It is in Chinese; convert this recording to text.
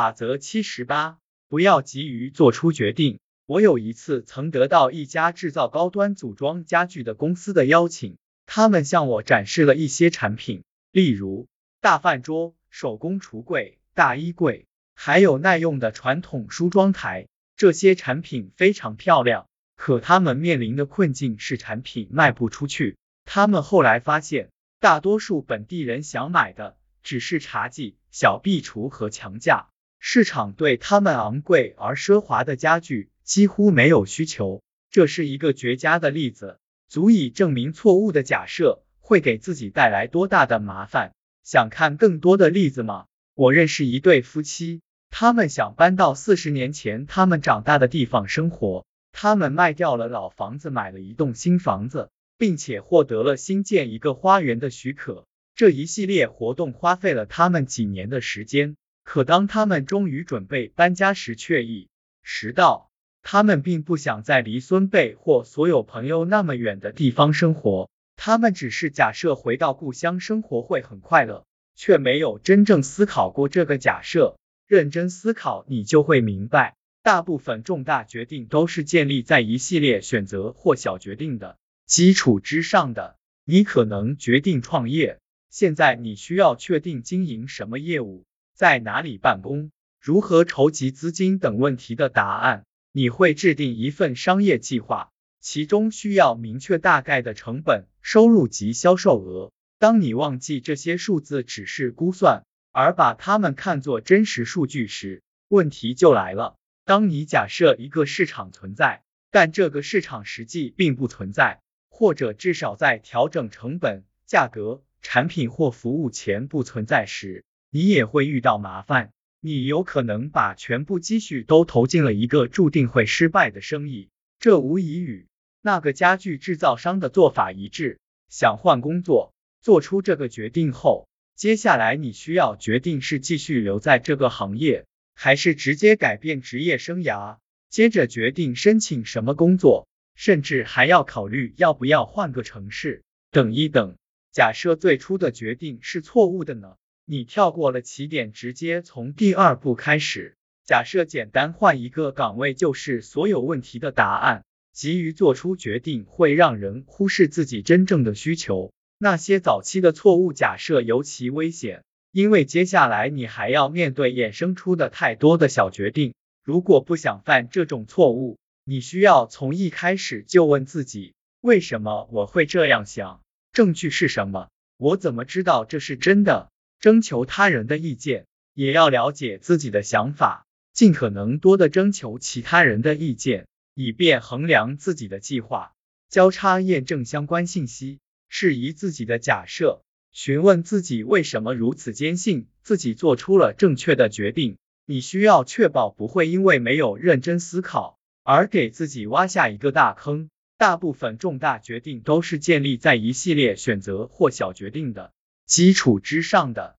法则七十八，不要急于做出决定。我有一次曾得到一家制造高端组装家具的公司的邀请，他们向我展示了一些产品，例如大饭桌、手工橱柜、大衣柜，还有耐用的传统梳妆台。这些产品非常漂亮，可他们面临的困境是产品卖不出去。他们后来发现，大多数本地人想买的只是茶几、小壁橱和墙架，市场对他们昂贵而奢华的家具几乎没有需求。这是一个绝佳的例子，足以证明错误的假设会给自己带来多大的麻烦。想看更多的例子吗？我认识一对夫妻。他们想搬到四十年前他们长大的地方生活。他们卖掉了老房子，买了一栋新房子，并且获得了新建一个花园的许可。这一系列活动花费了他们几年的时间。可当他们终于准备搬家时，却意识到他们并不想在离孙辈或所有朋友那么远的地方生活。他们只是假设回到故乡生活会很快乐，却没有真正思考过这个假设。认真思考，你就会明白，大部分重大决定都是建立在一系列选择或小决定的基础之上的。你可能决定创业，现在你需要确定经营什么业务，在哪里办公，如何筹集资金等问题的答案。你会制定一份商业计划，其中需要明确大概的成本、收入及销售额。当你忘记这些数字只是估算。而把它们看作真实数据时，问题就来了。当你假设一个市场存在，但这个市场实际并不存在，或者至少在调整成本、价格、产品或服务前不存在时，你也会遇到麻烦。你有可能把全部积蓄都投进了一个注定会失败的生意，这无疑与那个家具制造商的做法一致。想换工作，做出这个决定后。接下来你需要决定是继续留在这个行业，还是直接改变职业生涯。接着决定申请什么工作，甚至还要考虑要不要换个城市。等一等，假设最初的决定是错误的呢？你跳过了起点，直接从第二步开始。假设简单换一个岗位就是所有问题的答案。急于做出决定会让人忽视自己真正的需求。那些早期的错误假设尤其危险，因为接下来你还要面对衍生出的太多的小决定。如果不想犯这种错误，你需要从一开始就问自己：为什么我会这样想？证据是什么？我怎么知道这是真的？征求他人的意见，也要了解自己的想法，尽可能多的征求其他人的意见，以便衡量自己的计划。交叉验证相关信息。质疑自己的假设，询问自己为什么如此坚信自己做出了正确的决定。你需要确保不会因为没有认真思考而给自己挖下一个大坑。大部分重大决定都是建立在一系列选择或小决定的基础之上的。